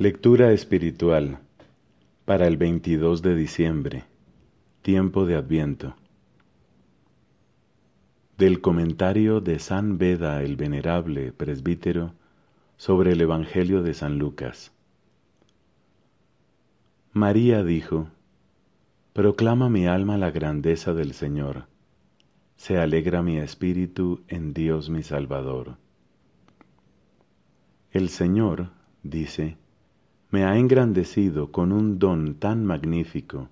Lectura espiritual para el 22 de diciembre, tiempo de Adviento. Del comentario de San Beda el Venerable Presbítero sobre el Evangelio de San Lucas. María dijo, Proclama mi alma la grandeza del Señor, se alegra mi espíritu en Dios mi Salvador. El Señor, dice, me ha engrandecido con un don tan magnífico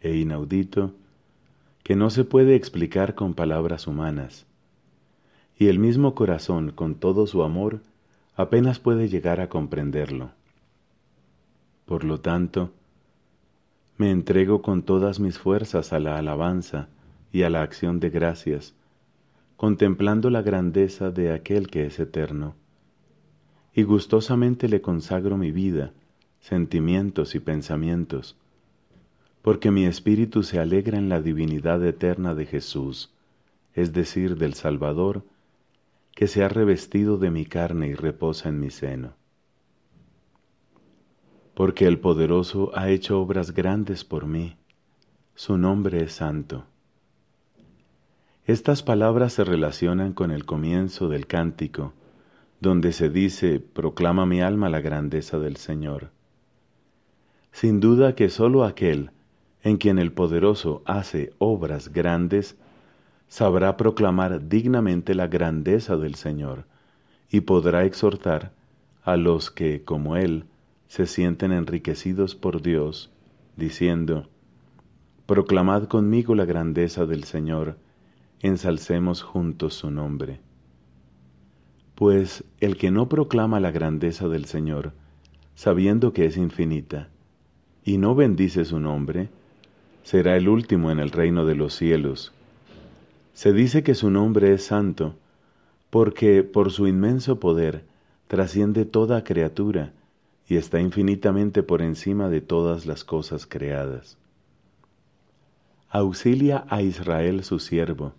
e inaudito que no se puede explicar con palabras humanas, y el mismo corazón, con todo su amor, apenas puede llegar a comprenderlo. Por lo tanto, me entrego con todas mis fuerzas a la alabanza y a la acción de gracias, contemplando la grandeza de aquel que es eterno, y gustosamente le consagro mi vida, sentimientos y pensamientos, porque mi espíritu se alegra en la divinidad eterna de Jesús, es decir, del Salvador, que se ha revestido de mi carne y reposa en mi seno. Porque el poderoso ha hecho obras grandes por mí, su nombre es santo. Estas palabras se relacionan con el comienzo del cántico, donde se dice, proclama mi alma la grandeza del Señor. Sin duda que sólo aquel en quien el poderoso hace obras grandes, sabrá proclamar dignamente la grandeza del Señor y podrá exhortar a los que, como Él, se sienten enriquecidos por Dios, diciendo, Proclamad conmigo la grandeza del Señor, ensalcemos juntos su nombre. Pues el que no proclama la grandeza del Señor, sabiendo que es infinita, y no bendice su nombre, será el último en el reino de los cielos. Se dice que su nombre es santo, porque por su inmenso poder trasciende toda criatura y está infinitamente por encima de todas las cosas creadas. Auxilia a Israel su siervo,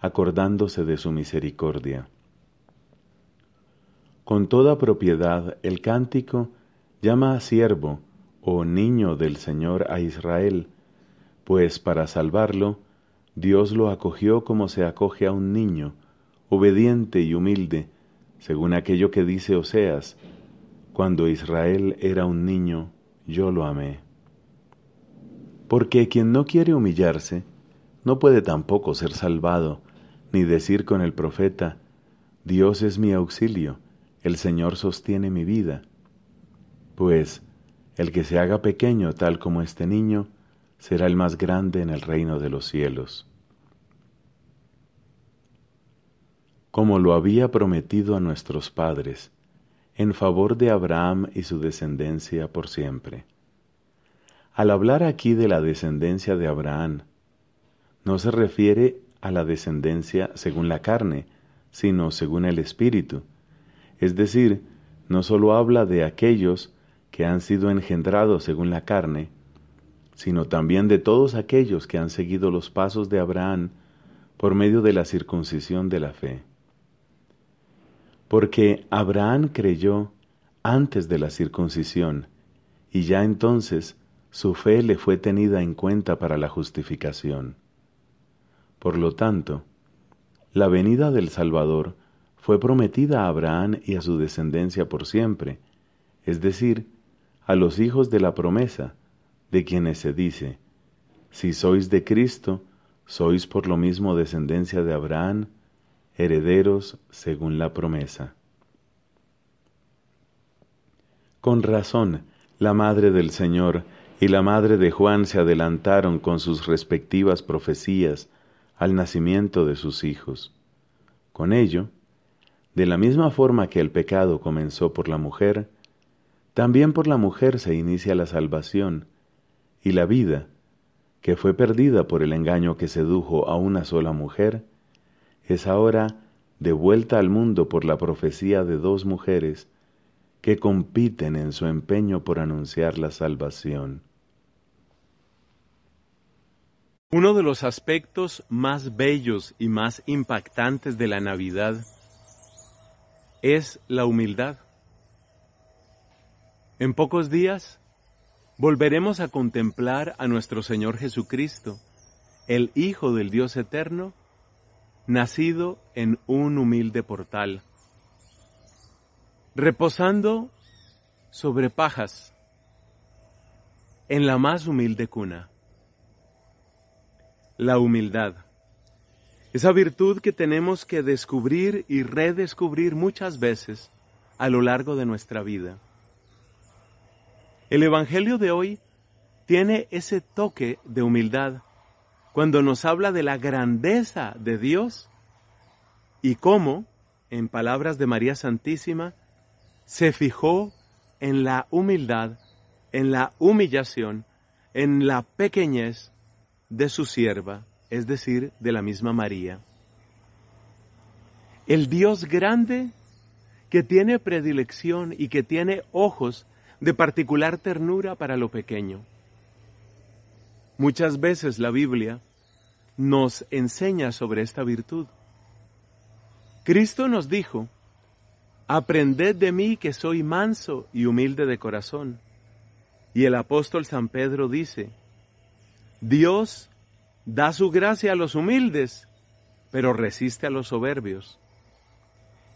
acordándose de su misericordia. Con toda propiedad el cántico llama a siervo, o niño del Señor a Israel, pues para salvarlo, Dios lo acogió como se acoge a un niño, obediente y humilde, según aquello que dice Oseas, cuando Israel era un niño, yo lo amé. Porque quien no quiere humillarse, no puede tampoco ser salvado, ni decir con el profeta, Dios es mi auxilio, el Señor sostiene mi vida. Pues, el que se haga pequeño tal como este niño, será el más grande en el reino de los cielos. Como lo había prometido a nuestros padres, en favor de Abraham y su descendencia por siempre. Al hablar aquí de la descendencia de Abraham, no se refiere a la descendencia según la carne, sino según el Espíritu, es decir, no sólo habla de aquellos que han sido engendrados según la carne, sino también de todos aquellos que han seguido los pasos de Abraham por medio de la circuncisión de la fe. Porque Abraham creyó antes de la circuncisión, y ya entonces su fe le fue tenida en cuenta para la justificación. Por lo tanto, la venida del Salvador fue prometida a Abraham y a su descendencia por siempre, es decir, a los hijos de la promesa, de quienes se dice, si sois de Cristo, sois por lo mismo descendencia de Abraham, herederos según la promesa. Con razón, la madre del Señor y la madre de Juan se adelantaron con sus respectivas profecías al nacimiento de sus hijos. Con ello, de la misma forma que el pecado comenzó por la mujer, también por la mujer se inicia la salvación y la vida, que fue perdida por el engaño que sedujo a una sola mujer, es ahora devuelta al mundo por la profecía de dos mujeres que compiten en su empeño por anunciar la salvación. Uno de los aspectos más bellos y más impactantes de la Navidad es la humildad. En pocos días volveremos a contemplar a nuestro Señor Jesucristo, el Hijo del Dios Eterno, nacido en un humilde portal, reposando sobre pajas en la más humilde cuna. La humildad. Esa virtud que tenemos que descubrir y redescubrir muchas veces a lo largo de nuestra vida. El Evangelio de hoy tiene ese toque de humildad cuando nos habla de la grandeza de Dios y cómo, en palabras de María Santísima, se fijó en la humildad, en la humillación, en la pequeñez de su sierva, es decir, de la misma María. El Dios grande que tiene predilección y que tiene ojos de particular ternura para lo pequeño. Muchas veces la Biblia nos enseña sobre esta virtud. Cristo nos dijo, Aprended de mí que soy manso y humilde de corazón. Y el apóstol San Pedro dice, Dios da su gracia a los humildes, pero resiste a los soberbios.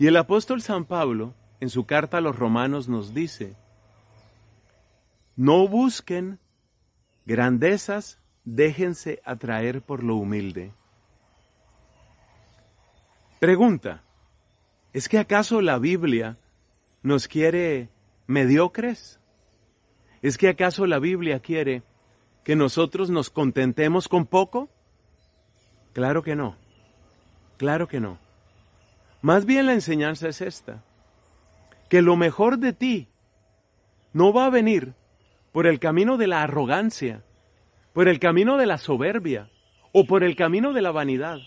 Y el apóstol San Pablo, en su carta a los romanos, nos dice, no busquen grandezas, déjense atraer por lo humilde. Pregunta, ¿es que acaso la Biblia nos quiere mediocres? ¿Es que acaso la Biblia quiere que nosotros nos contentemos con poco? Claro que no, claro que no. Más bien la enseñanza es esta, que lo mejor de ti no va a venir por el camino de la arrogancia, por el camino de la soberbia o por el camino de la vanidad.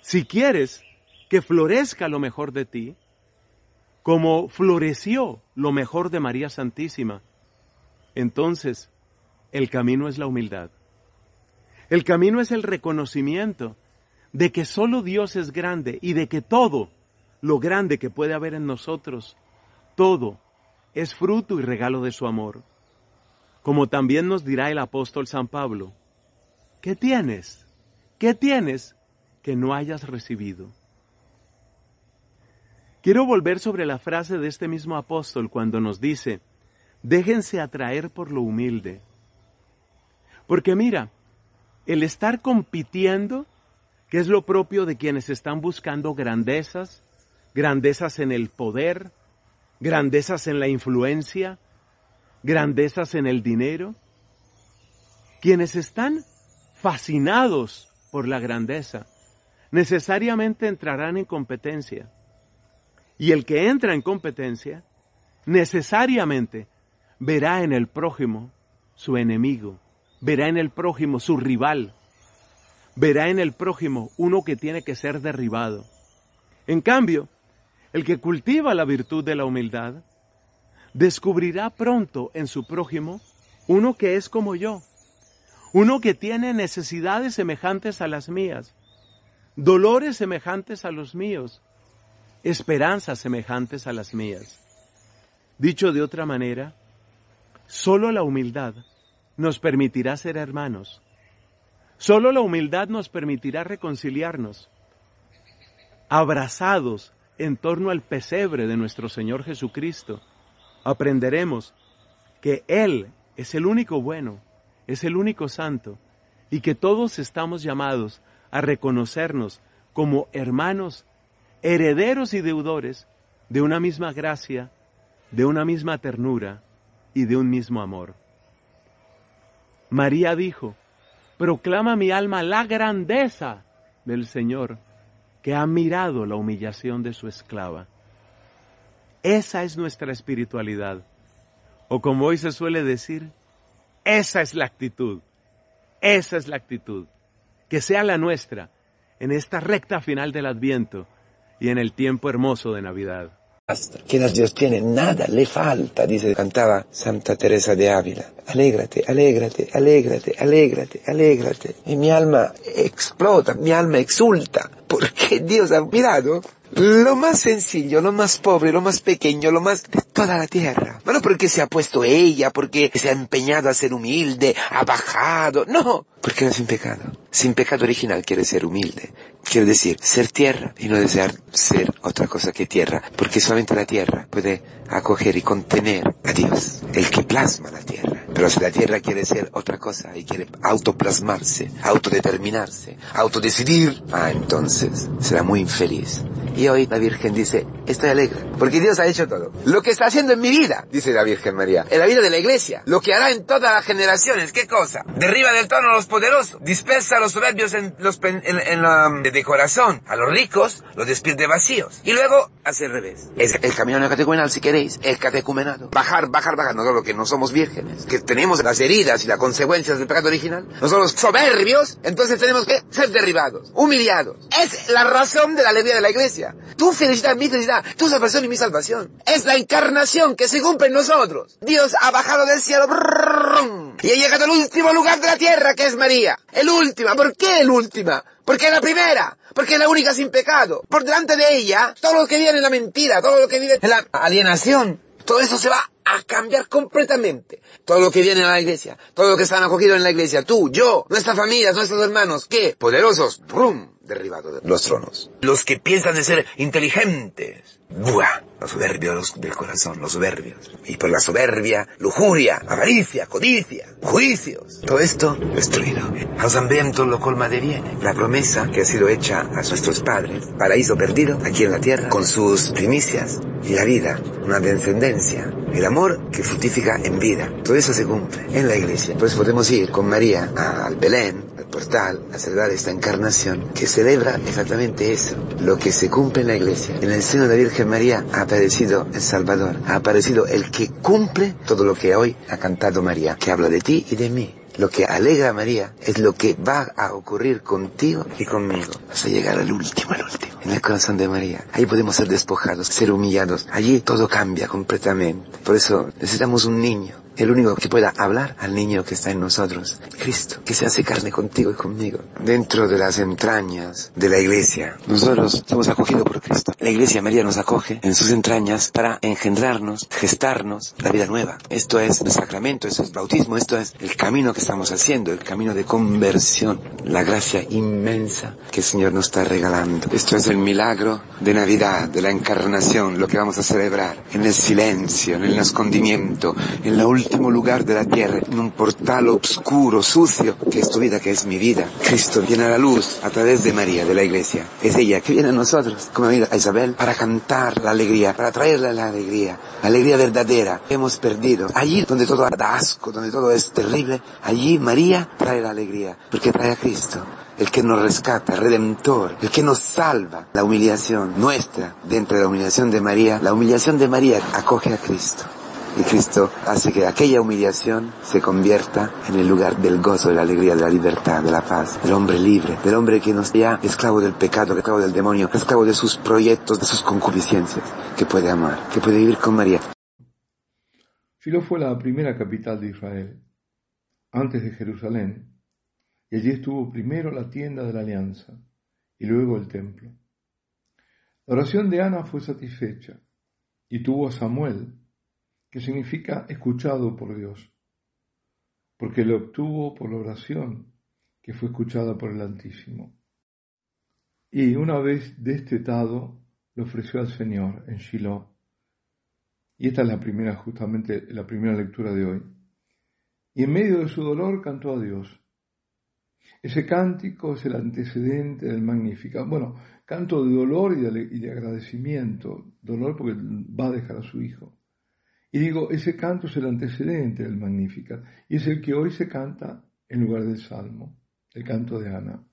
Si quieres que florezca lo mejor de ti, como floreció lo mejor de María Santísima, entonces el camino es la humildad. El camino es el reconocimiento de que solo Dios es grande y de que todo lo grande que puede haber en nosotros, todo es fruto y regalo de su amor como también nos dirá el apóstol San Pablo, ¿qué tienes? ¿Qué tienes que no hayas recibido? Quiero volver sobre la frase de este mismo apóstol cuando nos dice, déjense atraer por lo humilde. Porque mira, el estar compitiendo, que es lo propio de quienes están buscando grandezas, grandezas en el poder, grandezas en la influencia, grandezas en el dinero, quienes están fascinados por la grandeza, necesariamente entrarán en competencia. Y el que entra en competencia, necesariamente verá en el prójimo su enemigo, verá en el prójimo su rival, verá en el prójimo uno que tiene que ser derribado. En cambio, el que cultiva la virtud de la humildad, descubrirá pronto en su prójimo uno que es como yo, uno que tiene necesidades semejantes a las mías, dolores semejantes a los míos, esperanzas semejantes a las mías. Dicho de otra manera, solo la humildad nos permitirá ser hermanos. Solo la humildad nos permitirá reconciliarnos, abrazados en torno al pesebre de nuestro Señor Jesucristo, aprenderemos que Él es el único bueno, es el único santo, y que todos estamos llamados a reconocernos como hermanos, herederos y deudores de una misma gracia, de una misma ternura y de un mismo amor. María dijo, proclama mi alma la grandeza del Señor, que ha mirado la humillación de su esclava. Esa es nuestra espiritualidad. O como hoy se suele decir, esa es la actitud. Esa es la actitud. Que sea la nuestra en esta recta final del Adviento y en el tiempo hermoso de Navidad. Que Dios tiene, nada le falta, dice, cantaba Santa Teresa de Ávila. Alégrate, alégrate, alégrate, alégrate, alégrate. Y mi alma explota, mi alma exulta, porque Dios ha mirado lo más sencillo, lo más pobre, lo más pequeño, lo más de toda la tierra. No porque se ha puesto ella, porque se ha empeñado a ser humilde, ha bajado, no, porque no sin pecado. Sin pecado original quiere ser humilde, quiere decir ser tierra y no desear ser otra cosa que tierra, porque solamente la tierra puede acoger y contener a Dios, el que plasma la tierra. Pero si la tierra quiere ser otra cosa y quiere autoplasmarse, autodeterminarse, autodecidir, ah, entonces será muy infeliz. Y hoy la Virgen dice, estoy alegre, porque Dios ha hecho todo. Lo que está haciendo en mi vida, dice la Virgen María, en la vida de la iglesia, lo que hará en todas las generaciones, ¿qué cosa? Derriba del trono a los poderosos, dispersa a los soberbios en, los, en, la, de corazón, a los ricos los despierte vacíos. Y luego hace el revés. Es el camino catecumenal, si queréis, el catecumenado. Bajar, bajar, bajar, no solo que no somos vírgenes, que tenemos las heridas y las consecuencias del pecado original, no somos soberbios, entonces tenemos que ser derribados, humillados. Es la razón de la alegría de la iglesia. Tu felicidad, mi felicidad, tu salvación y mi salvación. Es la encarnación que se cumple en nosotros. Dios ha bajado del cielo y ha llegado al último lugar de la tierra, que es María. El último. ¿Por qué el último? Porque es la primera. Porque es la única sin pecado. Por delante de ella, todo lo que vive en la mentira, todo lo que vive en la alienación, todo eso se va a cambiar completamente. Todo lo que viene a la iglesia, todo lo que están acogidos en la iglesia, tú, yo, nuestras familias, nuestros hermanos, ¿qué? Poderosos, ¡brum! Derribado de los tronos. Los que piensan de ser inteligentes. ¡Buah! Los soberbios del corazón, los soberbios. Y por la soberbia, lujuria, avaricia, codicia, juicios. Todo esto destruido. Hambrientos lo colma de bien. La promesa que ha sido hecha a nuestros padres, paraíso perdido aquí en la tierra, con sus primicias y la vida, una descendencia, el amor que fructifica en vida. Todo eso se cumple en la iglesia. Eso podemos ir con María al Belén, portal, a celebrar esta encarnación que celebra exactamente eso, lo que se cumple en la iglesia. En el seno de la Virgen María ha aparecido el Salvador, ha aparecido el que cumple todo lo que hoy ha cantado María, que habla de ti y de mí. Lo que alegra a María es lo que va a ocurrir contigo y conmigo. Vas a llegar al último, al último, en el corazón de María. Ahí podemos ser despojados, ser humillados. Allí todo cambia completamente. Por eso necesitamos un niño el único que pueda hablar al niño que está en nosotros, Cristo, que se hace carne contigo y conmigo, dentro de las entrañas de la iglesia. Nosotros somos acogidos por Cristo. La iglesia María nos acoge en sus entrañas para engendrarnos, gestarnos la vida nueva. Esto es el sacramento, esto es bautismo, esto es el camino que estamos haciendo, el camino de conversión, la gracia inmensa que el Señor nos está regalando. Esto es el milagro de Navidad, de la encarnación, lo que vamos a celebrar en el silencio, en el escondimiento, en la última último lugar de la tierra, en un portal oscuro, sucio, que es tu vida, que es mi vida. Cristo viene a la luz a través de María, de la iglesia. Es ella que viene a nosotros, como a Isabel, para cantar la alegría, para traerle la alegría, la alegría verdadera hemos perdido. Allí donde todo da asco, donde todo es terrible, allí María trae la alegría, porque trae a Cristo el que nos rescata, redentor, el que nos salva. La humillación nuestra, dentro de la humillación de María, la humillación de María acoge a Cristo. Y Cristo hace que aquella humillación se convierta en el lugar del gozo, de la alegría, de la libertad, de la paz, del hombre libre, del hombre que no sea esclavo del pecado, esclavo del demonio, esclavo de sus proyectos, de sus concupiscencias, que puede amar, que puede vivir con María. Shiloh fue la primera capital de Israel, antes de Jerusalén, y allí estuvo primero la tienda de la alianza y luego el templo. La oración de Ana fue satisfecha y tuvo a Samuel que significa escuchado por Dios, porque lo obtuvo por la oración que fue escuchada por el Altísimo. Y una vez destetado, lo ofreció al Señor en Shiloh. Y esta es la primera, justamente la primera lectura de hoy. Y en medio de su dolor cantó a Dios. Ese cántico es el antecedente del Magnífica. Bueno, canto de dolor y de, y de agradecimiento. Dolor porque va a dejar a su hijo. Y digo, ese canto es el antecedente del Magnificat y es el que hoy se canta en lugar del Salmo, el canto de Ana,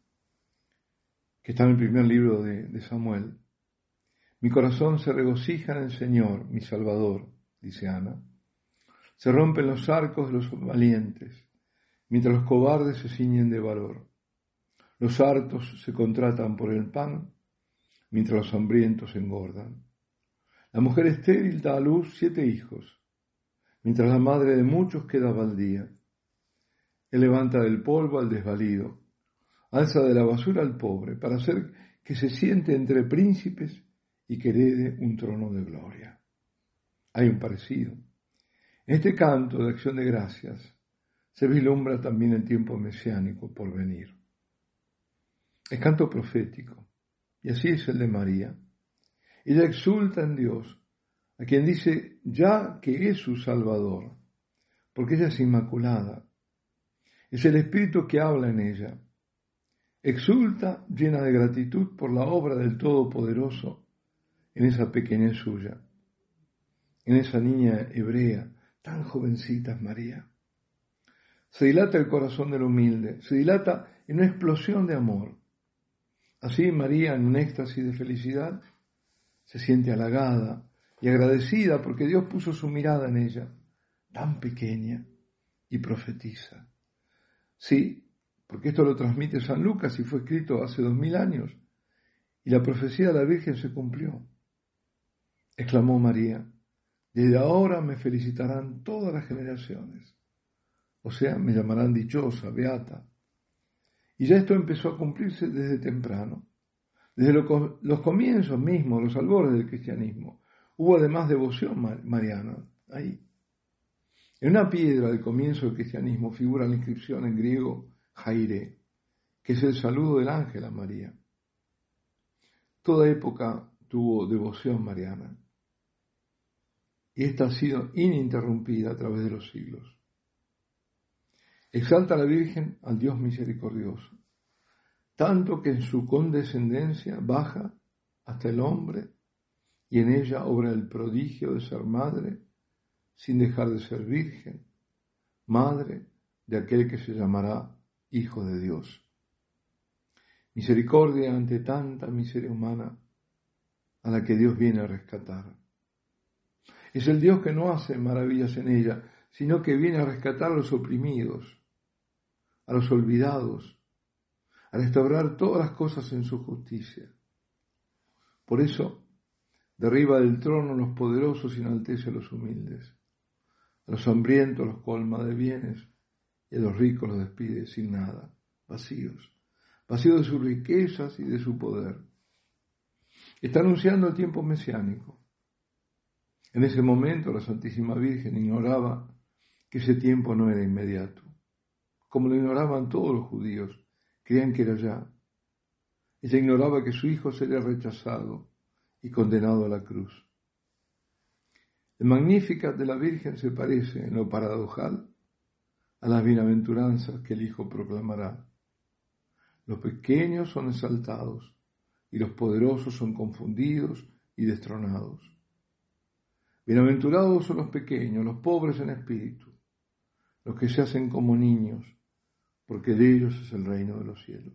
que está en el primer libro de, Samuel. Mi corazón se regocija en el Señor, mi Salvador, dice Ana. Se rompen los arcos de los valientes, mientras los cobardes se ciñen de valor. Los hartos se contratan por el pan, mientras los hambrientos engordan. La mujer estéril da a luz siete hijos, mientras la madre de muchos queda baldía. Él levanta del polvo al desvalido, alza de la basura al pobre, para hacer que se siente entre príncipes y que herede un trono de gloria. Hay un parecido. Este canto de acción de gracias se vislumbra también el tiempo mesiánico por venir. Es canto profético, y así es el de María. Ella exulta en Dios, a quien dice ya que es su Salvador, porque ella es inmaculada. Es el Espíritu que habla en ella. Exulta llena de gratitud por la obra del Todopoderoso en esa pequeñez suya, en esa niña hebrea, tan jovencita María. Se dilata el corazón del humilde, se dilata en una explosión de amor. Así María, en un éxtasis de felicidad, se siente halagada y agradecida porque Dios puso su mirada en ella, tan pequeña, y profetiza. Sí, porque esto lo transmite San Lucas y fue escrito hace dos mil años, y la profecía de la Virgen se cumplió exclamó María, desde ahora me felicitarán todas las generaciones, o sea, me llamarán dichosa, beata. Y ya esto empezó a cumplirse desde temprano, desde los comienzos mismos, los albores del cristianismo. Hubo además devoción mariana ahí. En una piedra del comienzo del cristianismo figura la inscripción en griego Jaire, que es el saludo del ángel a María. Toda época tuvo devoción mariana y esta ha sido ininterrumpida a través de los siglos. Exalta a la Virgen al Dios misericordioso, tanto que en su condescendencia baja hasta el hombre y en ella obra el prodigio de ser madre sin dejar de ser virgen, madre de aquel que se llamará Hijo de Dios. Misericordia ante tanta miseria humana a la que Dios viene a rescatar. Es el Dios que no hace maravillas en ella, sino que viene a rescatar a los oprimidos, a los olvidados, a restaurar todas las cosas en su justicia. Por eso, derriba del trono a los poderosos y enaltece a los humildes. A los hambrientos los colma de bienes y a los ricos los despide sin nada, vacíos, vacíos de sus riquezas y de su poder. Está anunciando el tiempo mesiánico en ese momento la Santísima Virgen ignoraba que ese tiempo no era inmediato, como lo ignoraban todos los judíos, creían que era ya. Ella ignoraba que su hijo sería rechazado y condenado a la cruz. El Magnificat de la Virgen se parece en lo paradojal a las bienaventuranzas que el Hijo proclamará. Los pequeños son exaltados y los poderosos son confundidos y destronados. Bienaventurados son los pequeños, los pobres en espíritu, los que se hacen como niños, porque de ellos es el reino de los cielos.